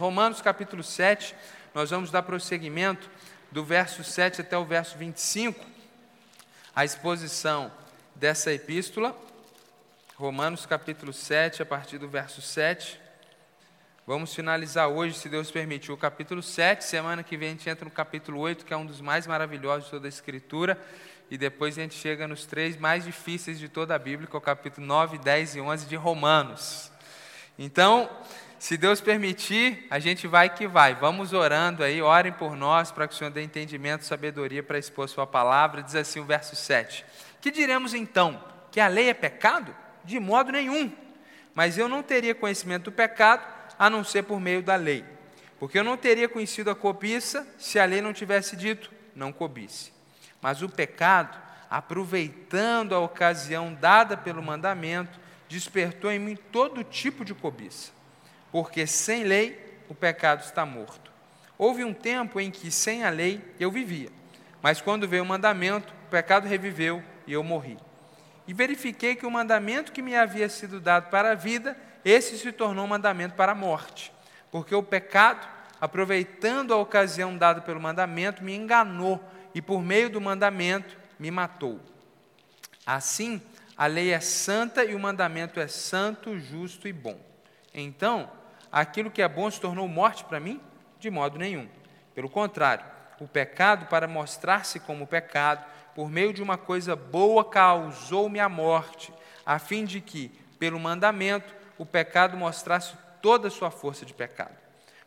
Romanos capítulo 7, nós vamos dar prosseguimento do verso 7 até o verso 25, a exposição dessa epístola. Romanos capítulo 7, a partir do verso 7. Vamos finalizar hoje, se Deus permitir, o capítulo 7. Semana que vem a gente entra no capítulo 8, que é um dos mais maravilhosos de toda a Escritura. E depois a gente chega nos três mais difíceis de toda a Bíblia, que é o capítulo 9, 10 e 11 de Romanos. Então, se Deus permitir, a gente vai que vai. Vamos orando aí, orem por nós para que o Senhor dê entendimento, sabedoria para expor Sua palavra. Diz assim o verso 7: Que diremos então? Que a lei é pecado? De modo nenhum. Mas eu não teria conhecimento do pecado a não ser por meio da lei. Porque eu não teria conhecido a cobiça se a lei não tivesse dito, não cobisse. Mas o pecado, aproveitando a ocasião dada pelo mandamento, despertou em mim todo tipo de cobiça porque sem lei o pecado está morto. Houve um tempo em que sem a lei eu vivia, mas quando veio o mandamento, o pecado reviveu e eu morri. E verifiquei que o mandamento que me havia sido dado para a vida, esse se tornou um mandamento para a morte, porque o pecado, aproveitando a ocasião dada pelo mandamento, me enganou e por meio do mandamento me matou. Assim, a lei é santa e o mandamento é santo, justo e bom. Então, aquilo que é bom se tornou morte para mim? De modo nenhum. Pelo contrário, o pecado, para mostrar-se como pecado, por meio de uma coisa boa, causou-me a morte, a fim de que, pelo mandamento, o pecado mostrasse toda a sua força de pecado.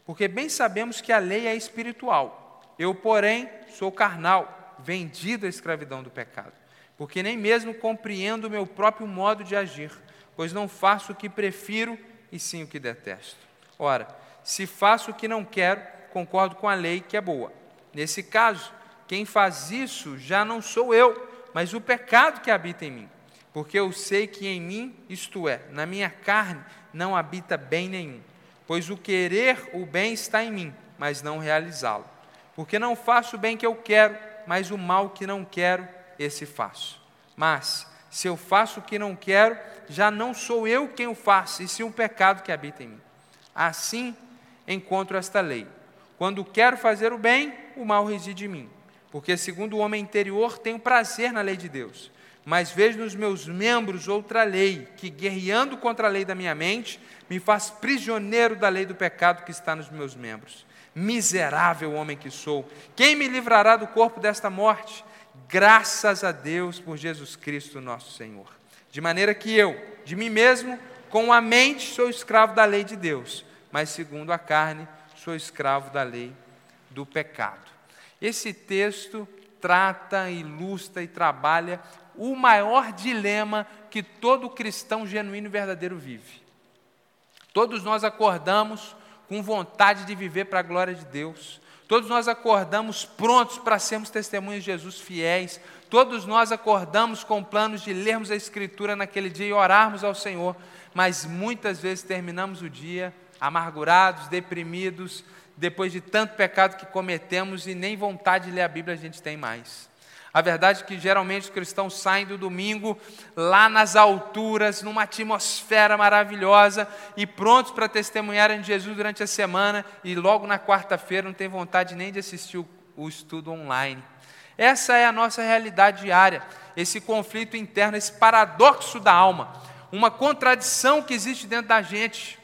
Porque bem sabemos que a lei é espiritual. Eu, porém, sou carnal, vendido à escravidão do pecado. Porque nem mesmo compreendo o meu próprio modo de agir, pois não faço o que prefiro, e sim o que detesto. Ora, se faço o que não quero, concordo com a lei que é boa. Nesse caso, quem faz isso já não sou eu, mas o pecado que habita em mim. Porque eu sei que em mim, isto é, na minha carne, não habita bem nenhum. Pois o querer o bem está em mim, mas não realizá-lo. Porque não faço o bem que eu quero, mas o mal que não quero, esse faço. Mas, se eu faço o que não quero, já não sou eu quem o faço, e sim o pecado que habita em mim. Assim encontro esta lei. Quando quero fazer o bem, o mal reside em mim. Porque, segundo o homem interior, tenho prazer na lei de Deus. Mas vejo nos meus membros outra lei, que, guerreando contra a lei da minha mente, me faz prisioneiro da lei do pecado que está nos meus membros. Miserável homem que sou, quem me livrará do corpo desta morte? Graças a Deus por Jesus Cristo, nosso Senhor. De maneira que eu, de mim mesmo, com a mente sou escravo da lei de Deus, mas segundo a carne sou escravo da lei do pecado. Esse texto trata, ilustra e trabalha o maior dilema que todo cristão genuíno e verdadeiro vive. Todos nós acordamos com vontade de viver para a glória de Deus. Todos nós acordamos prontos para sermos testemunhas de Jesus fiéis. Todos nós acordamos com planos de lermos a Escritura naquele dia e orarmos ao Senhor mas muitas vezes terminamos o dia amargurados, deprimidos, depois de tanto pecado que cometemos e nem vontade de ler a Bíblia a gente tem mais. A verdade é que geralmente os cristãos saem do domingo lá nas alturas, numa atmosfera maravilhosa e prontos para testemunharem de Jesus durante a semana e logo na quarta-feira não tem vontade nem de assistir o, o estudo online. Essa é a nossa realidade diária, esse conflito interno, esse paradoxo da alma uma contradição que existe dentro da gente,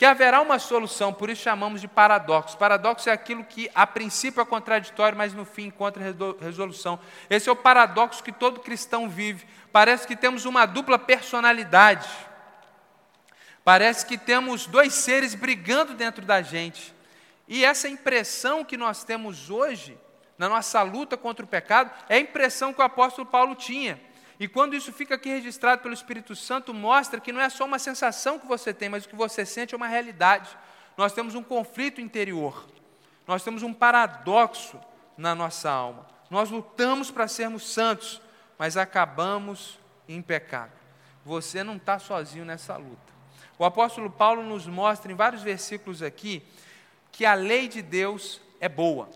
que haverá uma solução, por isso chamamos de paradoxo. Paradoxo é aquilo que a princípio é contraditório, mas no fim encontra resolução. Esse é o paradoxo que todo cristão vive. Parece que temos uma dupla personalidade. Parece que temos dois seres brigando dentro da gente. E essa impressão que nós temos hoje, na nossa luta contra o pecado, é a impressão que o apóstolo Paulo tinha. E quando isso fica aqui registrado pelo Espírito Santo, mostra que não é só uma sensação que você tem, mas o que você sente é uma realidade. Nós temos um conflito interior, nós temos um paradoxo na nossa alma. Nós lutamos para sermos santos, mas acabamos em pecado. Você não está sozinho nessa luta. O apóstolo Paulo nos mostra em vários versículos aqui que a lei de Deus é boa.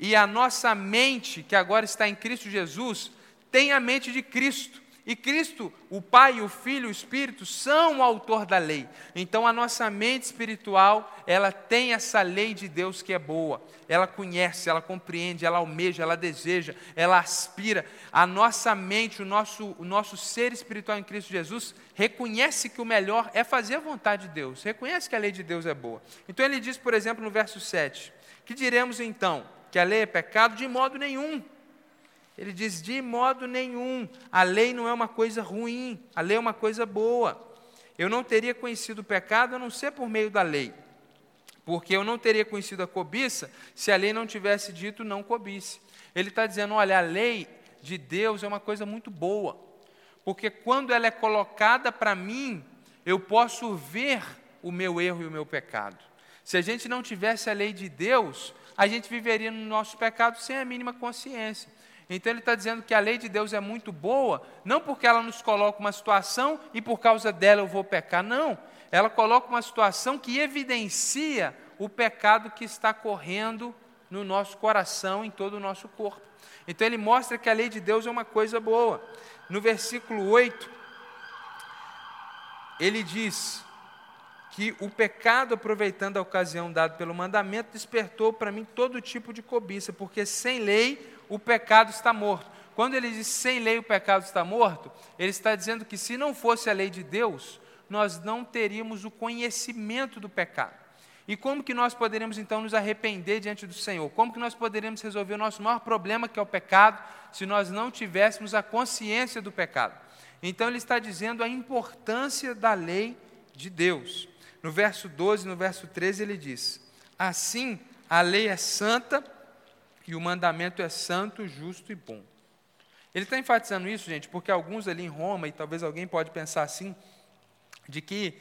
E a nossa mente, que agora está em Cristo Jesus, tem a mente de Cristo. E Cristo, o Pai, o Filho, o Espírito são o autor da lei. Então a nossa mente espiritual, ela tem essa lei de Deus que é boa. Ela conhece, ela compreende, ela almeja, ela deseja, ela aspira. A nossa mente, o nosso, o nosso ser espiritual em Cristo Jesus, reconhece que o melhor é fazer a vontade de Deus. Reconhece que a lei de Deus é boa. Então ele diz, por exemplo, no verso 7, que diremos então? Que a lei é pecado? De modo nenhum. Ele diz: de modo nenhum, a lei não é uma coisa ruim, a lei é uma coisa boa. Eu não teria conhecido o pecado a não ser por meio da lei, porque eu não teria conhecido a cobiça se a lei não tivesse dito não cobice. Ele está dizendo: olha, a lei de Deus é uma coisa muito boa, porque quando ela é colocada para mim, eu posso ver o meu erro e o meu pecado. Se a gente não tivesse a lei de Deus, a gente viveria no nosso pecado sem a mínima consciência. Então ele está dizendo que a lei de Deus é muito boa, não porque ela nos coloca uma situação e por causa dela eu vou pecar, não. Ela coloca uma situação que evidencia o pecado que está correndo no nosso coração, em todo o nosso corpo. Então ele mostra que a lei de Deus é uma coisa boa. No versículo 8, ele diz que o pecado, aproveitando a ocasião dada pelo mandamento, despertou para mim todo tipo de cobiça, porque sem lei o pecado está morto. Quando ele diz sem lei o pecado está morto, ele está dizendo que se não fosse a lei de Deus, nós não teríamos o conhecimento do pecado. E como que nós poderíamos então nos arrepender diante do Senhor? Como que nós poderíamos resolver o nosso maior problema, que é o pecado, se nós não tivéssemos a consciência do pecado? Então ele está dizendo a importância da lei de Deus. No verso 12, no verso 13, ele diz: Assim, a lei é santa e o mandamento é santo, justo e bom. Ele está enfatizando isso, gente, porque alguns ali em Roma, e talvez alguém pode pensar assim, de que,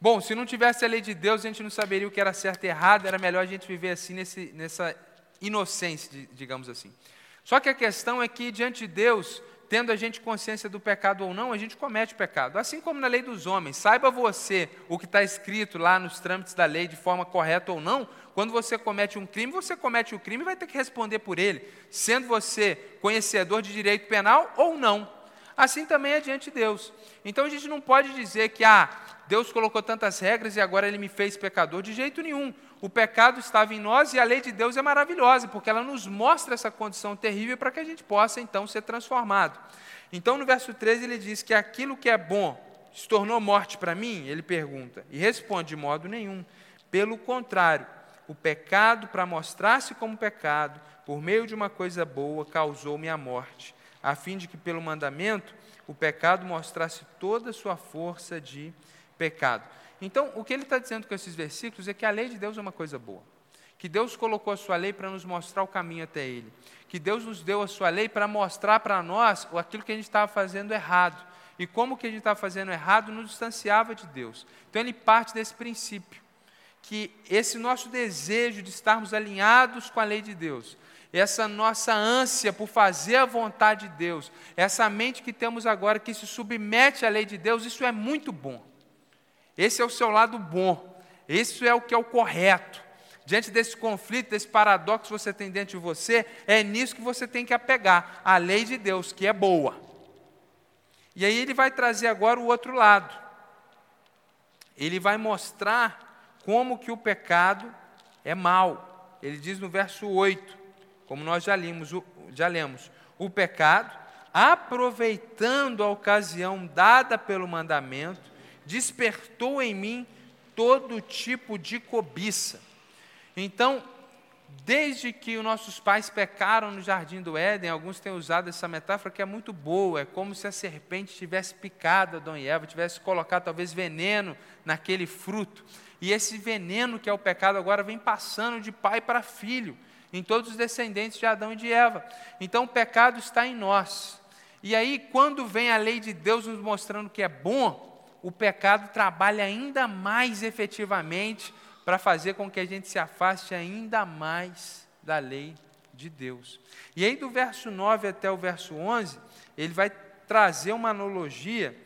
bom, se não tivesse a lei de Deus, a gente não saberia o que era certo e errado, era melhor a gente viver assim, nesse, nessa inocência, digamos assim. Só que a questão é que, diante de Deus, tendo a gente consciência do pecado ou não, a gente comete pecado. Assim como na lei dos homens. Saiba você o que está escrito lá nos trâmites da lei de forma correta ou não. Quando você comete um crime, você comete o crime e vai ter que responder por ele, sendo você conhecedor de direito penal ou não. Assim também é diante de Deus. Então a gente não pode dizer que ah, Deus colocou tantas regras e agora ele me fez pecador. De jeito nenhum. O pecado estava em nós e a lei de Deus é maravilhosa, porque ela nos mostra essa condição terrível para que a gente possa então ser transformado. Então no verso 13 ele diz que aquilo que é bom se tornou morte para mim? Ele pergunta. E responde de modo nenhum. Pelo contrário, o pecado, para mostrar-se como pecado, por meio de uma coisa boa, causou-me a morte a fim de que pelo mandamento o pecado mostrasse toda a sua força de pecado. Então, o que ele está dizendo com esses versículos é que a lei de Deus é uma coisa boa. Que Deus colocou a sua lei para nos mostrar o caminho até Ele. Que Deus nos deu a sua lei para mostrar para nós aquilo que a gente estava fazendo errado. E como que a gente estava fazendo errado nos distanciava de Deus. Então ele parte desse princípio. Que esse nosso desejo de estarmos alinhados com a lei de Deus essa nossa ânsia por fazer a vontade de Deus, essa mente que temos agora que se submete à lei de Deus, isso é muito bom. Esse é o seu lado bom, isso é o que é o correto. Diante desse conflito, desse paradoxo que você tem dentro de você, é nisso que você tem que apegar, a lei de Deus, que é boa. E aí ele vai trazer agora o outro lado. Ele vai mostrar como que o pecado é mal. Ele diz no verso 8: como nós já, limos, já lemos, o pecado, aproveitando a ocasião dada pelo mandamento, despertou em mim todo tipo de cobiça. Então, desde que os nossos pais pecaram no jardim do Éden, alguns têm usado essa metáfora que é muito boa, é como se a serpente tivesse picado Adão e Eva, tivesse colocado talvez veneno naquele fruto. E esse veneno que é o pecado agora vem passando de pai para filho em todos os descendentes de Adão e de Eva. Então o pecado está em nós. E aí, quando vem a lei de Deus nos mostrando que é bom, o pecado trabalha ainda mais efetivamente para fazer com que a gente se afaste ainda mais da lei de Deus. E aí, do verso 9 até o verso 11, ele vai trazer uma analogia,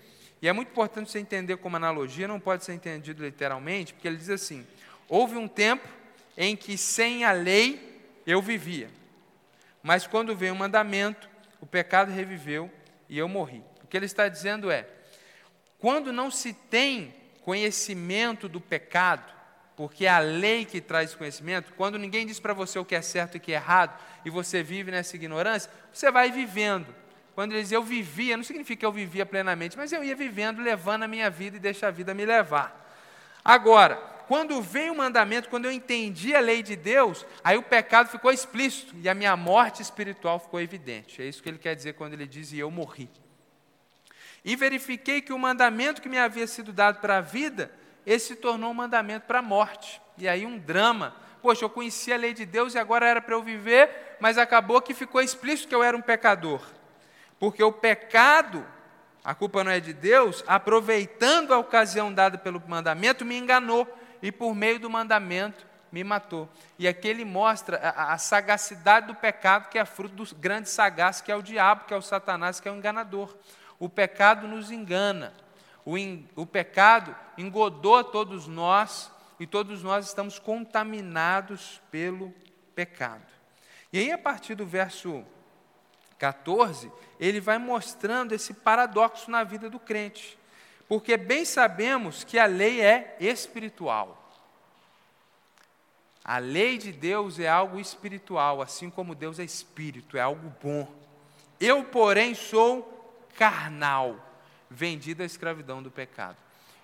e é muito importante você entender como analogia, não pode ser entendido literalmente, porque ele diz assim: houve um tempo em que sem a lei eu vivia. Mas quando veio o mandamento, o pecado reviveu e eu morri. O que ele está dizendo é: quando não se tem conhecimento do pecado, porque é a lei que traz conhecimento, quando ninguém diz para você o que é certo e o que é errado, e você vive nessa ignorância, você vai vivendo. Quando ele diz eu vivia, não significa que eu vivia plenamente, mas eu ia vivendo, levando a minha vida e deixa a vida me levar. Agora, quando veio o mandamento, quando eu entendi a lei de Deus, aí o pecado ficou explícito e a minha morte espiritual ficou evidente. É isso que ele quer dizer quando ele diz: e eu morri. E verifiquei que o mandamento que me havia sido dado para a vida, esse se tornou um mandamento para a morte. E aí um drama. Poxa, eu conhecia a lei de Deus e agora era para eu viver, mas acabou que ficou explícito que eu era um pecador. Porque o pecado, a culpa não é de Deus, aproveitando a ocasião dada pelo mandamento, me enganou e por meio do mandamento me matou. E aqui ele mostra a, a sagacidade do pecado, que é fruto do grande sagaz, que é o diabo, que é o Satanás, que é o enganador. O pecado nos engana. O, in, o pecado engodou todos nós e todos nós estamos contaminados pelo pecado. E aí, a partir do verso 14, ele vai mostrando esse paradoxo na vida do crente. Porque bem sabemos que a lei é espiritual. A lei de Deus é algo espiritual, assim como Deus é espírito, é algo bom. Eu, porém, sou carnal, vendido à escravidão do pecado.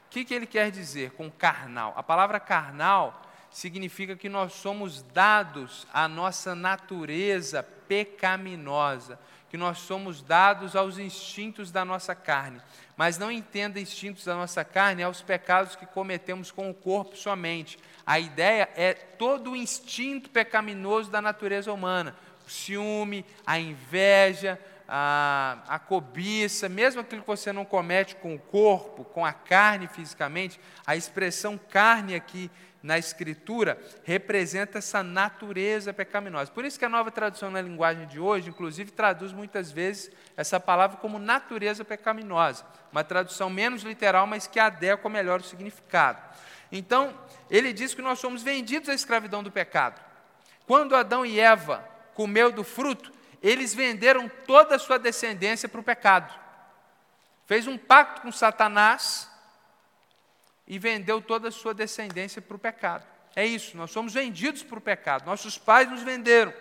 O que, que ele quer dizer com carnal? A palavra carnal significa que nós somos dados à nossa natureza pecaminosa, que nós somos dados aos instintos da nossa carne. Mas não entenda instintos da nossa carne aos pecados que cometemos com o corpo somente. A ideia é todo o instinto pecaminoso da natureza humana: o ciúme, a inveja, a, a cobiça, mesmo aquilo que você não comete com o corpo, com a carne fisicamente, a expressão carne aqui na Escritura representa essa natureza pecaminosa. Por isso que a nova tradução na linguagem de hoje, inclusive, traduz muitas vezes essa palavra como natureza pecaminosa. Uma tradução menos literal, mas que adequa melhor o significado. Então, ele diz que nós somos vendidos à escravidão do pecado. Quando Adão e Eva comeu do fruto, eles venderam toda a sua descendência para o pecado. Fez um pacto com Satanás e vendeu toda a sua descendência para o pecado. É isso, nós somos vendidos para o pecado. Nossos pais nos venderam,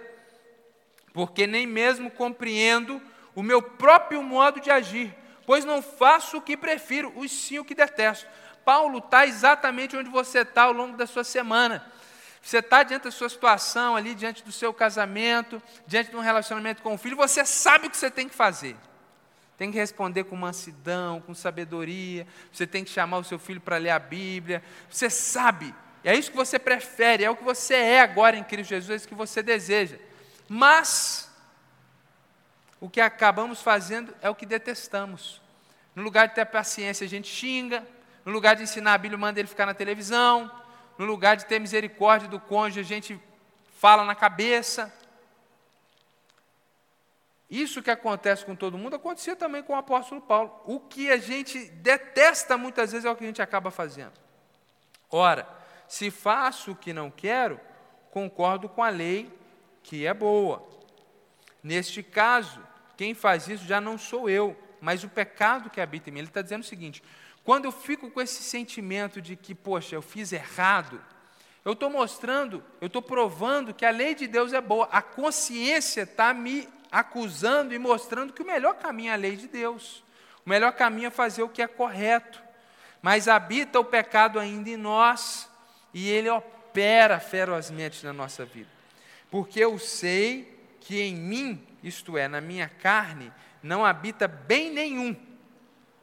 porque nem mesmo compreendo o meu próprio modo de agir, pois não faço o que prefiro, e sim o que detesto. Paulo está exatamente onde você está ao longo da sua semana. Você está diante da sua situação ali, diante do seu casamento, diante de um relacionamento com o filho, você sabe o que você tem que fazer. Tem que responder com mansidão, com sabedoria. Você tem que chamar o seu filho para ler a Bíblia. Você sabe. É isso que você prefere, é o que você é agora em Cristo Jesus, é isso que você deseja. Mas, o que acabamos fazendo é o que detestamos. No lugar de ter paciência, a gente xinga. No lugar de ensinar a Bíblia, manda ele ficar na televisão no lugar de ter misericórdia do cônjuge, a gente fala na cabeça. Isso que acontece com todo mundo acontecia também com o apóstolo Paulo. O que a gente detesta muitas vezes é o que a gente acaba fazendo. Ora, se faço o que não quero, concordo com a lei que é boa. Neste caso, quem faz isso já não sou eu, mas o pecado que habita em mim. Ele está dizendo o seguinte: quando eu fico com esse sentimento de que, poxa, eu fiz errado, eu estou mostrando, eu estou provando que a lei de Deus é boa. A consciência está me acusando e mostrando que o melhor caminho é a lei de Deus. O melhor caminho é fazer o que é correto. Mas habita o pecado ainda em nós e ele opera ferozmente na nossa vida. Porque eu sei que em mim, isto é, na minha carne, não habita bem nenhum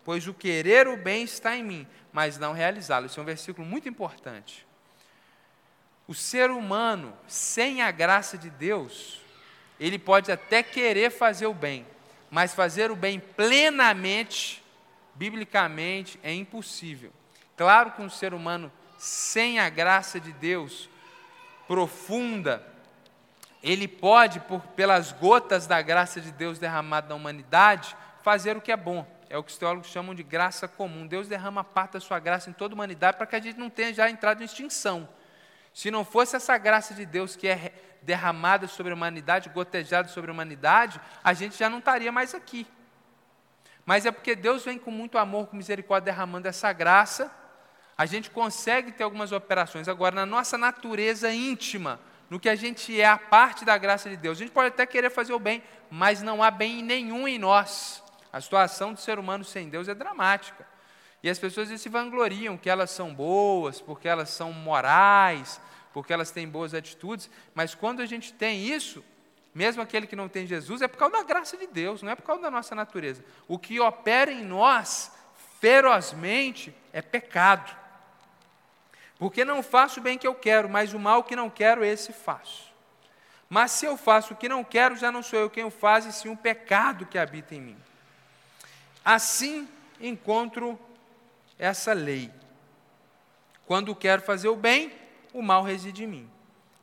pois o querer o bem está em mim, mas não realizá-lo. Esse é um versículo muito importante. O ser humano, sem a graça de Deus, ele pode até querer fazer o bem, mas fazer o bem plenamente, biblicamente, é impossível. Claro que um ser humano sem a graça de Deus profunda, ele pode, por, pelas gotas da graça de Deus derramada na humanidade, fazer o que é bom é o que os teólogos chamam de graça comum. Deus derrama parte da sua graça em toda a humanidade para que a gente não tenha já entrado em extinção. Se não fosse essa graça de Deus que é derramada sobre a humanidade, gotejada sobre a humanidade, a gente já não estaria mais aqui. mas é porque Deus vem com muito amor, com misericórdia, derramando essa graça. A gente consegue ter algumas operações. Agora, na nossa natureza íntima, no que a gente é, a parte da graça de Deus, a gente pode até querer fazer o bem, mas não há bem nenhum em nós. A situação do ser humano sem Deus é dramática. E as pessoas se vangloriam que elas são boas, porque elas são morais, porque elas têm boas atitudes, mas quando a gente tem isso, mesmo aquele que não tem Jesus, é por causa da graça de Deus, não é por causa da nossa natureza. O que opera em nós ferozmente é pecado. Porque não faço o bem que eu quero, mas o mal que não quero, esse faço. Mas se eu faço o que não quero, já não sou eu quem o faz, e sim o pecado que habita em mim. Assim encontro essa lei. Quando quero fazer o bem, o mal reside em mim.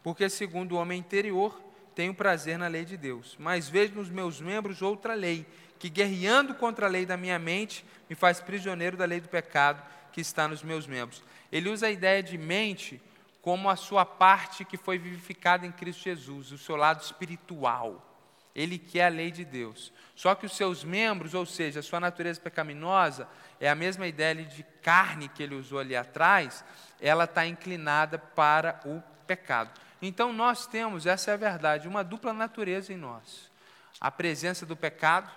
Porque, segundo o homem interior, tenho prazer na lei de Deus. Mas vejo nos meus membros outra lei, que guerreando contra a lei da minha mente, me faz prisioneiro da lei do pecado que está nos meus membros. Ele usa a ideia de mente como a sua parte que foi vivificada em Cristo Jesus, o seu lado espiritual. Ele quer a lei de Deus. Só que os seus membros, ou seja, a sua natureza pecaminosa, é a mesma ideia de carne que ele usou ali atrás, ela está inclinada para o pecado. Então nós temos, essa é a verdade, uma dupla natureza em nós. A presença do pecado,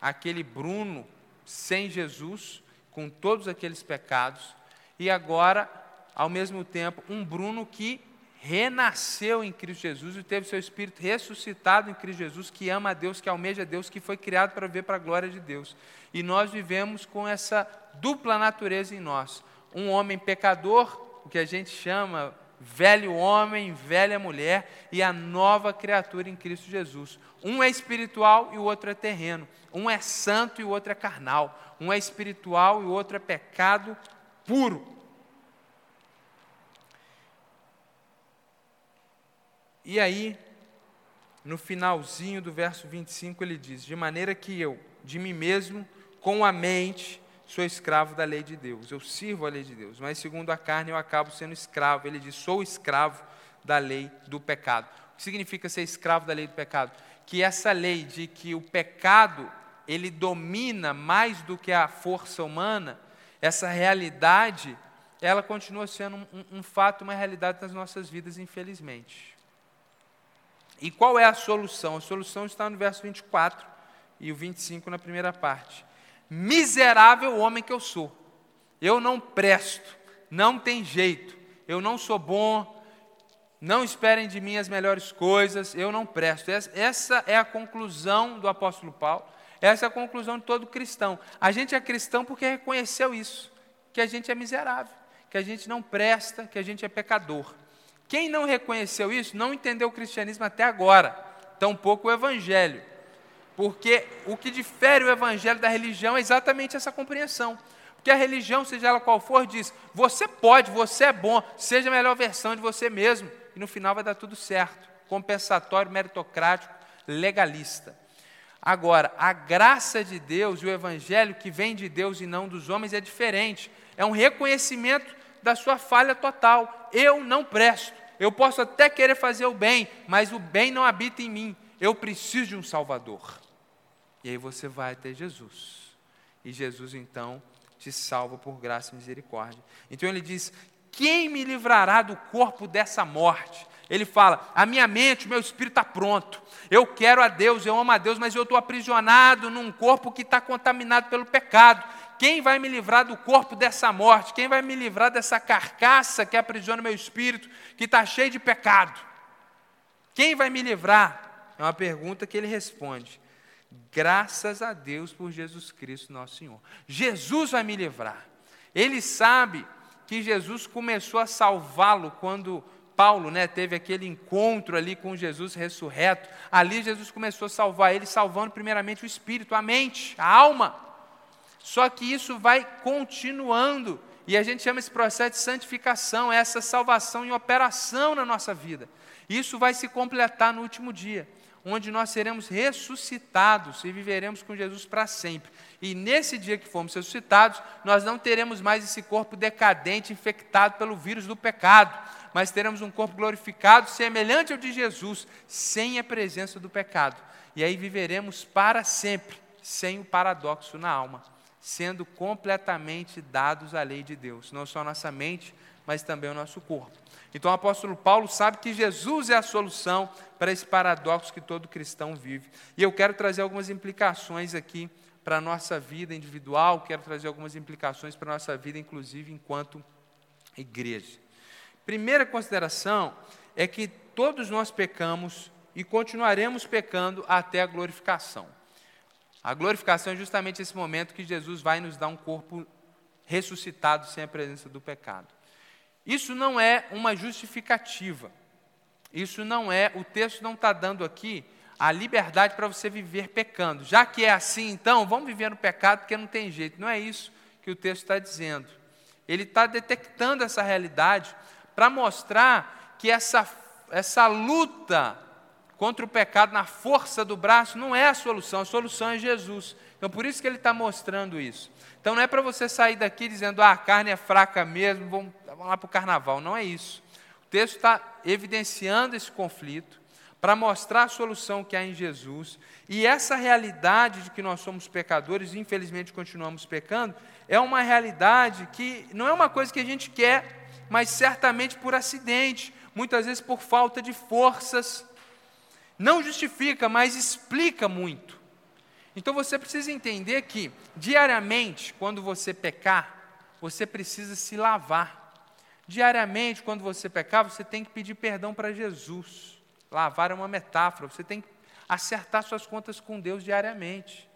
aquele Bruno sem Jesus, com todos aqueles pecados, e agora, ao mesmo tempo, um Bruno que renasceu em Cristo Jesus e teve seu espírito ressuscitado em Cristo Jesus, que ama a Deus, que almeja a Deus, que foi criado para ver para a glória de Deus. E nós vivemos com essa dupla natureza em nós. Um homem pecador, o que a gente chama velho homem, velha mulher, e a nova criatura em Cristo Jesus. Um é espiritual e o outro é terreno. Um é santo e o outro é carnal. Um é espiritual e o outro é pecado puro. E aí, no finalzinho do verso 25, ele diz: De maneira que eu, de mim mesmo, com a mente, sou escravo da lei de Deus. Eu sirvo a lei de Deus, mas segundo a carne eu acabo sendo escravo. Ele diz: Sou escravo da lei do pecado. O que significa ser escravo da lei do pecado? Que essa lei de que o pecado ele domina mais do que a força humana, essa realidade, ela continua sendo um, um, fato, uma realidade nas nossas vidas, infelizmente. E qual é a solução? A solução está no verso 24 e o 25 na primeira parte. Miserável homem que eu sou. Eu não presto, não tem jeito. Eu não sou bom, não esperem de mim as melhores coisas, eu não presto. Essa é a conclusão do apóstolo Paulo, essa é a conclusão de todo cristão. A gente é cristão porque reconheceu isso, que a gente é miserável, que a gente não presta, que a gente é pecador. Quem não reconheceu isso não entendeu o cristianismo até agora, tampouco o evangelho. Porque o que difere o evangelho da religião é exatamente essa compreensão. Porque a religião, seja ela qual for, diz: você pode, você é bom, seja a melhor versão de você mesmo, e no final vai dar tudo certo. Compensatório, meritocrático, legalista. Agora, a graça de Deus e o evangelho que vem de Deus e não dos homens é diferente. É um reconhecimento da sua falha total. Eu não presto. Eu posso até querer fazer o bem, mas o bem não habita em mim. Eu preciso de um Salvador. E aí você vai até Jesus. E Jesus então te salva por graça e misericórdia. Então ele diz: Quem me livrará do corpo dessa morte? Ele fala: A minha mente, o meu espírito está pronto. Eu quero a Deus, eu amo a Deus, mas eu estou aprisionado num corpo que está contaminado pelo pecado. Quem vai me livrar do corpo dessa morte? Quem vai me livrar dessa carcaça que aprisiona meu espírito, que está cheio de pecado? Quem vai me livrar? É uma pergunta que ele responde. Graças a Deus por Jesus Cristo, nosso Senhor. Jesus vai me livrar. Ele sabe que Jesus começou a salvá-lo quando Paulo né, teve aquele encontro ali com Jesus ressurreto. Ali Jesus começou a salvar ele, salvando primeiramente o espírito, a mente, a alma. Só que isso vai continuando, e a gente chama esse processo de santificação, essa salvação em operação na nossa vida. Isso vai se completar no último dia, onde nós seremos ressuscitados e viveremos com Jesus para sempre. E nesse dia que formos ressuscitados, nós não teremos mais esse corpo decadente, infectado pelo vírus do pecado, mas teremos um corpo glorificado, semelhante ao de Jesus, sem a presença do pecado. E aí viveremos para sempre sem o paradoxo na alma, sendo completamente dados à lei de Deus, não só a nossa mente, mas também o nosso corpo. Então o apóstolo Paulo sabe que Jesus é a solução para esse paradoxo que todo cristão vive. E eu quero trazer algumas implicações aqui para a nossa vida individual, quero trazer algumas implicações para a nossa vida, inclusive enquanto igreja. Primeira consideração é que todos nós pecamos e continuaremos pecando até a glorificação. A glorificação é justamente esse momento que Jesus vai nos dar um corpo ressuscitado sem a presença do pecado. Isso não é uma justificativa. Isso não é, o texto não está dando aqui a liberdade para você viver pecando. Já que é assim, então, vamos viver no pecado porque não tem jeito. Não é isso que o texto está dizendo. Ele está detectando essa realidade para mostrar que essa, essa luta contra o pecado na força do braço não é a solução, a solução é Jesus. Então, por isso que ele está mostrando isso. Então, não é para você sair daqui dizendo, ah, a carne é fraca mesmo, vamos, vamos lá para o carnaval. Não é isso. O texto está evidenciando esse conflito para mostrar a solução que há em Jesus. E essa realidade de que nós somos pecadores e infelizmente continuamos pecando, é uma realidade que não é uma coisa que a gente quer, mas certamente por acidente, muitas vezes por falta de forças não justifica, mas explica muito. Então você precisa entender que, diariamente, quando você pecar, você precisa se lavar. Diariamente, quando você pecar, você tem que pedir perdão para Jesus. Lavar é uma metáfora, você tem que acertar suas contas com Deus diariamente.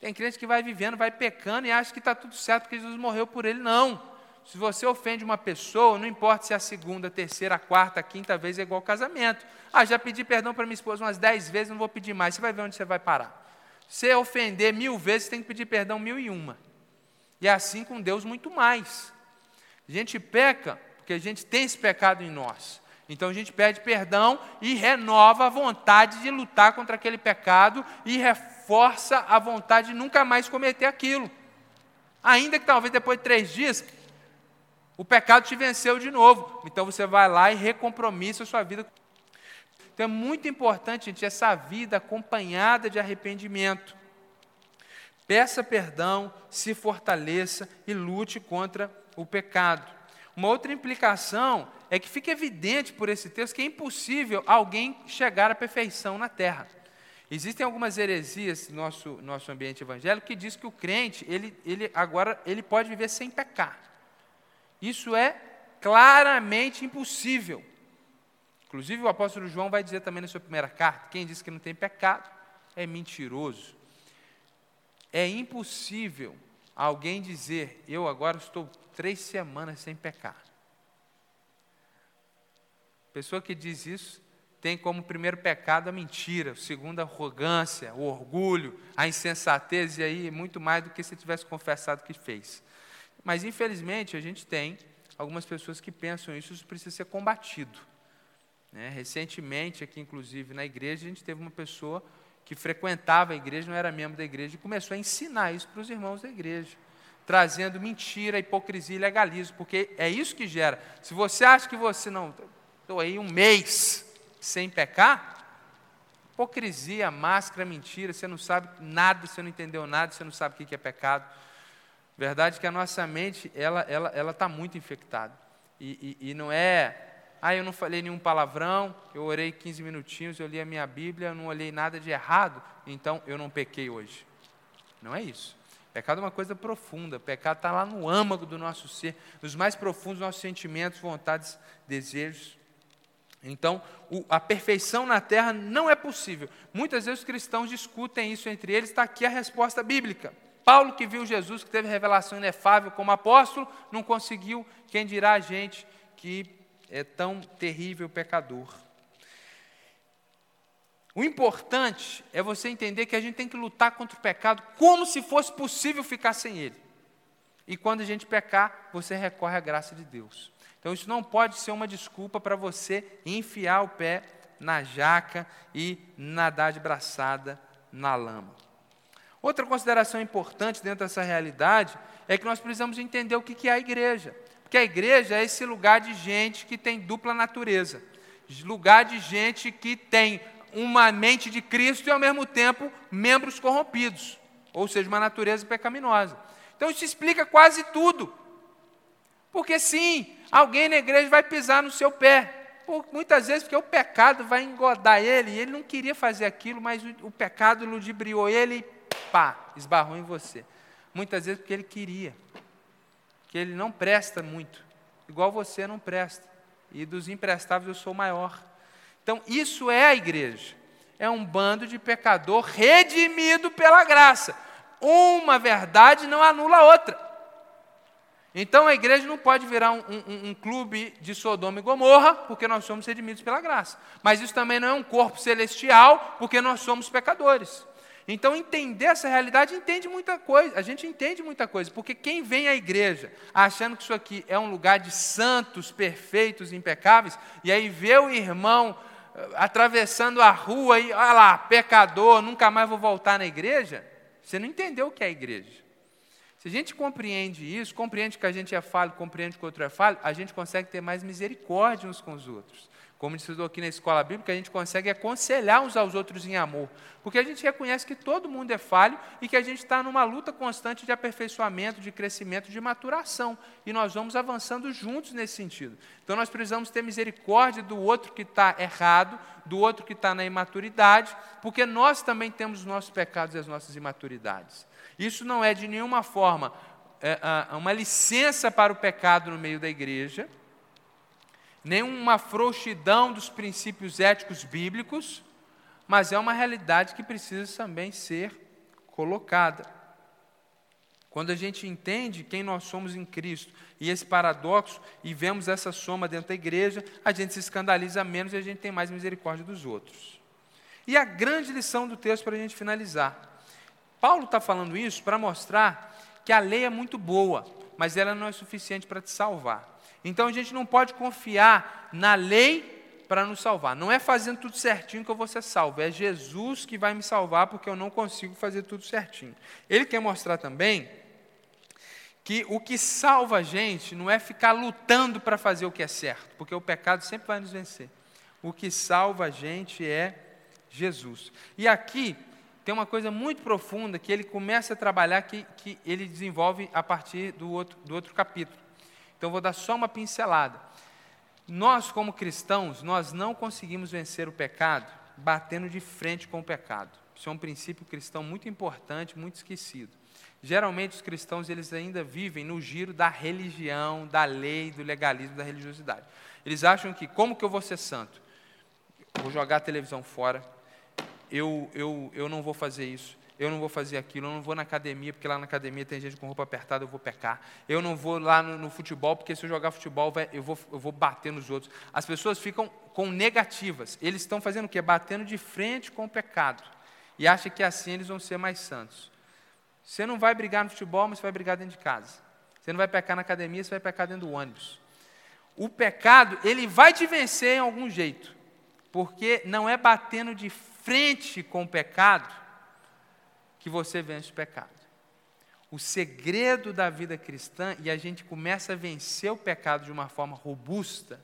Tem crente que vai vivendo, vai pecando e acha que está tudo certo porque Jesus morreu por ele. Não. Se você ofende uma pessoa, não importa se é a segunda, a terceira, a quarta, a quinta vez é igual casamento. Ah, já pedi perdão para minha esposa umas dez vezes, não vou pedir mais. Você vai ver onde você vai parar. Se ofender mil vezes, você tem que pedir perdão mil e uma. E é assim com Deus muito mais. A gente peca porque a gente tem esse pecado em nós. Então a gente pede perdão e renova a vontade de lutar contra aquele pecado e reforça a vontade de nunca mais cometer aquilo. Ainda que talvez depois de três dias o pecado te venceu de novo. Então você vai lá e recompromissa a sua vida. Então é muito importante, gente, essa vida acompanhada de arrependimento. Peça perdão, se fortaleça e lute contra o pecado. Uma outra implicação é que fica evidente por esse texto que é impossível alguém chegar à perfeição na terra. Existem algumas heresias no nosso, nosso ambiente evangélico que diz que o crente, ele, ele agora, ele pode viver sem pecar. Isso é claramente impossível. Inclusive, o apóstolo João vai dizer também na sua primeira carta: quem diz que não tem pecado é mentiroso. É impossível alguém dizer, eu agora estou três semanas sem pecar. Pessoa que diz isso tem como primeiro pecado a mentira, o segundo a arrogância, o orgulho, a insensatez, e aí muito mais do que se tivesse confessado que fez. Mas, infelizmente, a gente tem algumas pessoas que pensam isso, isso precisa ser combatido. Né? Recentemente, aqui, inclusive, na igreja, a gente teve uma pessoa que frequentava a igreja, não era membro da igreja, e começou a ensinar isso para os irmãos da igreja, trazendo mentira, hipocrisia e legalismo, porque é isso que gera. Se você acha que você não. Estou aí um mês sem pecar, hipocrisia, máscara, mentira, você não sabe nada, você não entendeu nada, você não sabe o que é pecado. Verdade que a nossa mente, ela está ela, ela tá muito infectada. E, e, e, não é, ah, eu não falei nenhum palavrão, eu orei 15 minutinhos, eu li a minha Bíblia, eu não olhei nada de errado, então eu não pequei hoje. Não é isso. Pecado é uma coisa profunda. Pecado está lá no âmago do nosso ser, nos mais profundos dos nossos sentimentos, vontades, desejos. Então, o, a perfeição na terra não é possível. Muitas vezes os cristãos discutem isso entre eles, está aqui a resposta bíblica. Paulo, que viu Jesus, que teve revelação inefável como apóstolo, não conseguiu, quem dirá a gente que é tão terrível pecador. O importante é você entender que a gente tem que lutar contra o pecado como se fosse possível ficar sem ele. E quando a gente pecar, você recorre à graça de Deus. Então isso não pode ser uma desculpa para você enfiar o pé na jaca e nadar de braçada na lama. Outra consideração importante dentro dessa realidade é que nós precisamos entender o que é a igreja. Porque a igreja é esse lugar de gente que tem dupla natureza lugar de gente que tem uma mente de Cristo e, ao mesmo tempo, membros corrompidos. ou seja, uma natureza pecaminosa. Então isso explica quase tudo. Porque sim, alguém na igreja vai pisar no seu pé. Por, muitas vezes porque o pecado vai engodar ele, e ele não queria fazer aquilo, mas o, o pecado ludibriou ele pá, esbarrou em você. Muitas vezes porque ele queria. Que ele não presta muito. Igual você não presta. E dos imprestáveis eu sou maior. Então, isso é a igreja. É um bando de pecador redimido pela graça. Uma verdade não anula a outra. Então a igreja não pode virar um, um, um, clube de Sodoma e Gomorra, porque nós somos redimidos pela graça. Mas isso também não é um corpo celestial, porque nós somos pecadores. Então, entender essa realidade entende muita coisa. A gente entende muita coisa, porque quem vem à igreja achando que isso aqui é um lugar de santos, perfeitos, impecáveis, e aí vê o irmão eh, atravessando a rua e, olha lá, pecador, nunca mais vou voltar na igreja, você não entendeu o que é igreja. Se a gente compreende isso, compreende que a gente é falho, compreende que o outro é falho, a gente consegue ter mais misericórdia uns com os outros. Como estudou aqui na escola bíblica, a gente consegue aconselhar uns aos outros em amor, porque a gente reconhece que todo mundo é falho e que a gente está numa luta constante de aperfeiçoamento, de crescimento, de maturação, e nós vamos avançando juntos nesse sentido. Então nós precisamos ter misericórdia do outro que está errado, do outro que está na imaturidade, porque nós também temos os nossos pecados e as nossas imaturidades. Isso não é de nenhuma forma é, uma licença para o pecado no meio da igreja nenhuma frouxidão dos princípios éticos bíblicos, mas é uma realidade que precisa também ser colocada. Quando a gente entende quem nós somos em Cristo e esse paradoxo e vemos essa soma dentro da igreja, a gente se escandaliza menos e a gente tem mais misericórdia dos outros. E a grande lição do texto para a gente finalizar. Paulo está falando isso para mostrar que a lei é muito boa, mas ela não é suficiente para te salvar. Então a gente não pode confiar na lei para nos salvar. Não é fazendo tudo certinho que eu vou ser salvo, é Jesus que vai me salvar porque eu não consigo fazer tudo certinho. Ele quer mostrar também que o que salva a gente não é ficar lutando para fazer o que é certo, porque o pecado sempre vai nos vencer. O que salva a gente é Jesus. E aqui tem uma coisa muito profunda que ele começa a trabalhar, que, que ele desenvolve a partir do outro, do outro capítulo. Então vou dar só uma pincelada. Nós, como cristãos, nós não conseguimos vencer o pecado batendo de frente com o pecado. Isso é um princípio cristão muito importante, muito esquecido. Geralmente os cristãos eles ainda vivem no giro da religião, da lei, do legalismo, da religiosidade. Eles acham que como que eu vou ser santo? Vou jogar a televisão fora. Eu, eu, eu não vou fazer isso eu não vou fazer aquilo, eu não vou na academia, porque lá na academia tem gente com roupa apertada, eu vou pecar. Eu não vou lá no, no futebol, porque se eu jogar futebol, vai, eu, vou, eu vou bater nos outros. As pessoas ficam com negativas. Eles estão fazendo o quê? Batendo de frente com o pecado. E acham que assim eles vão ser mais santos. Você não vai brigar no futebol, mas você vai brigar dentro de casa. Você não vai pecar na academia, você vai pecar dentro do ônibus. O pecado, ele vai te vencer em algum jeito. Porque não é batendo de frente com o pecado que você vence o pecado. O segredo da vida cristã, e a gente começa a vencer o pecado de uma forma robusta,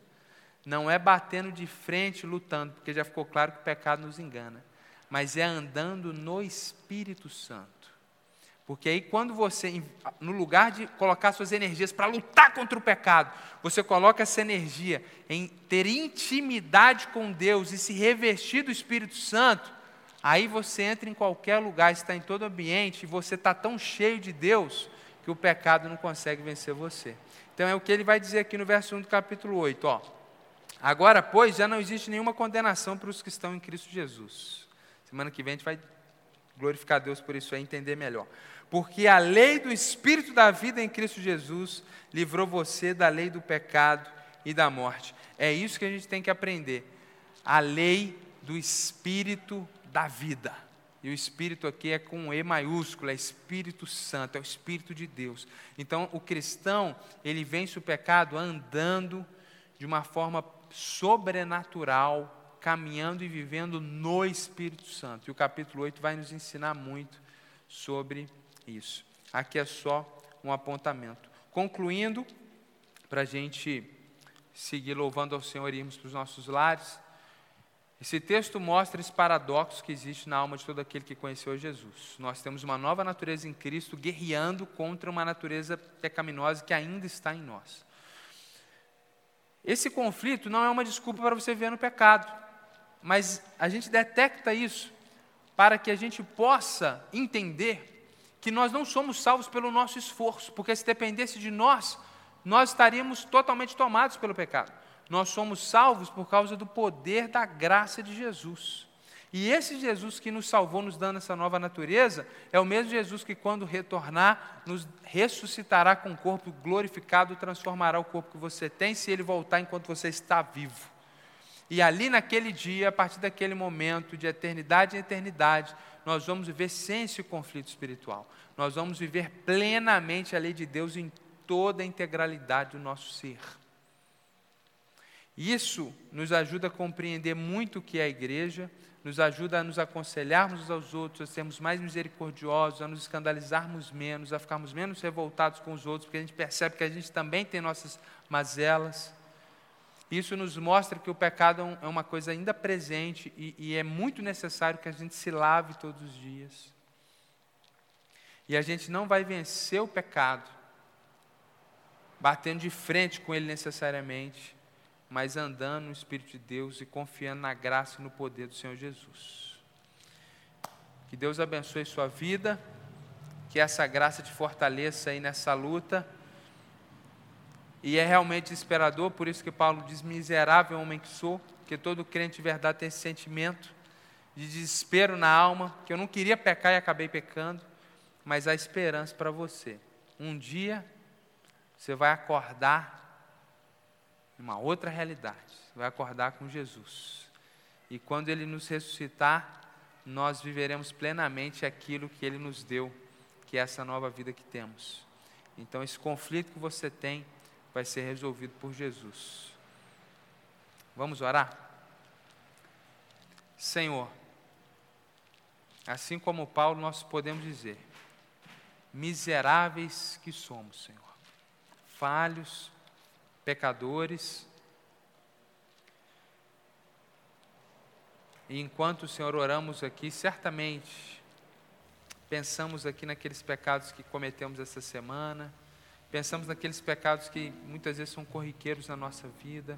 não é batendo de frente, lutando, porque já ficou claro que o pecado nos engana, mas é andando no Espírito Santo. Porque aí, quando você, no lugar de colocar suas energias para lutar contra o pecado, você coloca essa energia em ter intimidade com Deus e se revestir do Espírito Santo, Aí você entra em qualquer lugar, está em todo ambiente, e você está tão cheio de Deus que o pecado não consegue vencer você. Então é o que ele vai dizer aqui no verso 1 do capítulo 8. Ó. Agora, pois, já não existe nenhuma condenação para os que estão em Cristo Jesus. Semana que vem a gente vai glorificar Deus por isso aí, entender melhor. Porque a lei do Espírito da vida em Cristo Jesus livrou você da lei do pecado e da morte. É isso que a gente tem que aprender. A lei do Espírito da vida. E o Espírito aqui é com E maiúsculo, é Espírito Santo, é o Espírito de Deus. Então, o cristão, ele vence o pecado andando de uma forma sobrenatural, caminhando e vivendo no Espírito Santo. E o capítulo 8 vai nos ensinar muito sobre isso. Aqui é só um apontamento. Concluindo, para a gente seguir louvando ao Senhor e irmos para os nossos lares. Esse texto mostra esse paradoxo que existe na alma de todo aquele que conheceu Jesus. Nós temos uma nova natureza em Cristo guerreando contra uma natureza pecaminosa que ainda está em nós. Esse conflito não é uma desculpa para você viver no pecado, mas a gente detecta isso para que a gente possa entender que nós não somos salvos pelo nosso esforço, porque se dependesse de nós, nós estaríamos totalmente tomados pelo pecado. Nós somos salvos por causa do poder da graça de Jesus. E esse Jesus que nos salvou, nos dando essa nova natureza, é o mesmo Jesus que, quando retornar, nos ressuscitará com o corpo glorificado, transformará o corpo que você tem, se ele voltar enquanto você está vivo. E ali, naquele dia, a partir daquele momento, de eternidade em eternidade, nós vamos viver sem esse conflito espiritual. Nós vamos viver plenamente a lei de Deus em toda a integralidade do nosso ser. Isso nos ajuda a compreender muito o que é a igreja, nos ajuda a nos aconselharmos aos outros, a sermos mais misericordiosos, a nos escandalizarmos menos, a ficarmos menos revoltados com os outros, porque a gente percebe que a gente também tem nossas mazelas. Isso nos mostra que o pecado é uma coisa ainda presente e, e é muito necessário que a gente se lave todos os dias. E a gente não vai vencer o pecado batendo de frente com ele necessariamente, mas andando no Espírito de Deus e confiando na graça e no poder do Senhor Jesus. Que Deus abençoe sua vida, que essa graça te fortaleça aí nessa luta. E é realmente desesperador, por isso que Paulo diz: miserável homem que sou, que todo crente de verdade tem esse sentimento de desespero na alma, que eu não queria pecar e acabei pecando, mas há esperança para você. Um dia você vai acordar uma outra realidade. Vai acordar com Jesus. E quando Ele nos ressuscitar, nós viveremos plenamente aquilo que Ele nos deu, que é essa nova vida que temos. Então, esse conflito que você tem vai ser resolvido por Jesus. Vamos orar? Senhor, assim como Paulo, nós podemos dizer: miseráveis que somos, Senhor, falhos, pecadores. E enquanto, Senhor, oramos aqui, certamente pensamos aqui naqueles pecados que cometemos essa semana, pensamos naqueles pecados que muitas vezes são corriqueiros na nossa vida.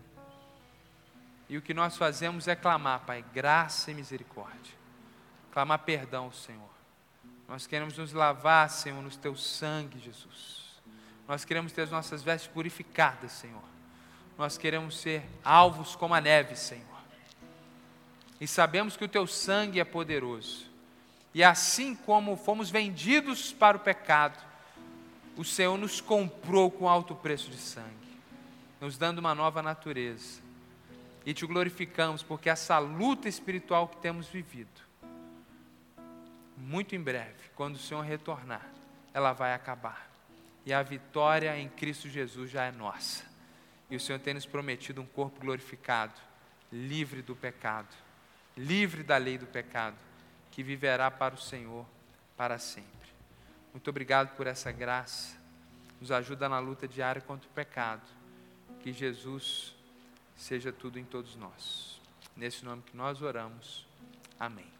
E o que nós fazemos é clamar, Pai, graça e misericórdia. Clamar perdão, Senhor. Nós queremos nos lavar, Senhor, no teu sangue, Jesus. Nós queremos ter as nossas vestes purificadas, Senhor. Nós queremos ser alvos como a neve, Senhor. E sabemos que o teu sangue é poderoso. E assim como fomos vendidos para o pecado, o Senhor nos comprou com alto preço de sangue, nos dando uma nova natureza. E te glorificamos porque essa luta espiritual que temos vivido, muito em breve, quando o Senhor retornar, ela vai acabar e a vitória em Cristo Jesus já é nossa. E o Senhor tem nos prometido um corpo glorificado, livre do pecado, livre da lei do pecado, que viverá para o Senhor para sempre. Muito obrigado por essa graça. Nos ajuda na luta diária contra o pecado. Que Jesus seja tudo em todos nós. Nesse nome que nós oramos. Amém.